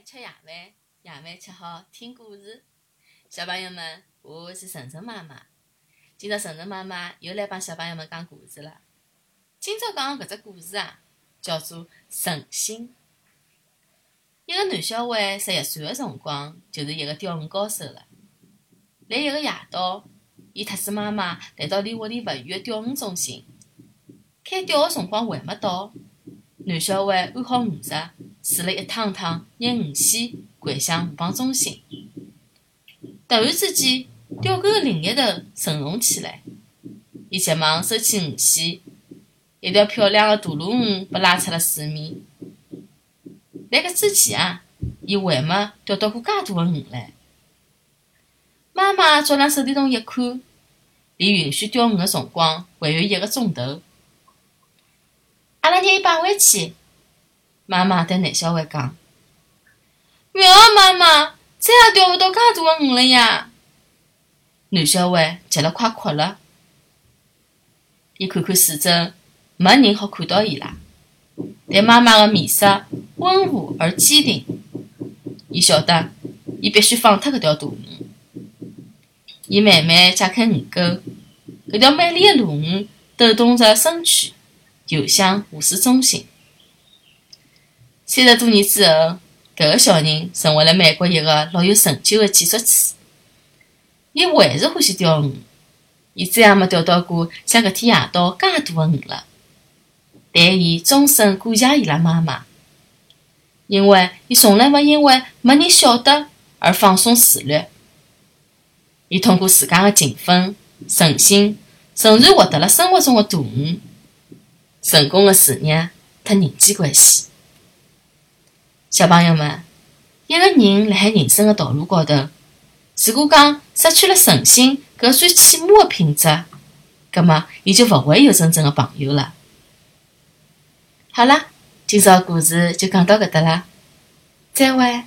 吃夜饭，夜饭吃好听故事。小朋友们，我是晨晨妈妈。今朝晨晨妈妈又来帮小朋友们讲故事了。今朝讲搿只故事啊，叫做《诚心》。一个男小孩十一岁个辰光，就是一个钓鱼高手了。来一个夜到，伊特子妈妈来到离屋里勿远个钓鱼中心，开钓个辰光还没到。男小孩安好鱼食，试了一趟趟拿鱼线掼向鱼帮中心。突然之间，钓钩的另一头沉动起来，伊急忙收起鱼线，一条漂亮的大鲈鱼被拉出了水面。辣搿之前啊，伊还没钓到过介大的鱼唻。妈妈照亮手电筒一看，离允许钓鱼的辰光还有一个钟头。阿拉拿伊摆回去。妈妈对男小孩讲：“勿要，妈妈，再也钓勿到介大个鱼了呀！”男小孩急了，快哭了。伊看看四周，没人好看到伊拉。但妈妈的面色温和而坚定。伊晓得，伊必须放脱搿条大鱼。伊慢慢解开鱼钩，搿条美丽的鲈鱼抖动着身躯。游向湖水中心。三十多年之后，搿个小人成为了美国一个老有成就的建筑师。伊还是欢喜钓鱼，伊再也没钓到过像搿天夜到介大的鱼了。但伊终身感谢伊拉妈妈，因为伊从来没因为没人晓得而放松自律。伊通过自家的勤奋、诚心，仍然获得了生活中的大鱼。成功的事业和人际关系，小朋友们，一个人辣海人生的道路高头，如果讲失去了诚信搿最起码的品质，葛末伊就勿会有真正的朋友了。好了，今朝故事就讲到搿搭了，再会。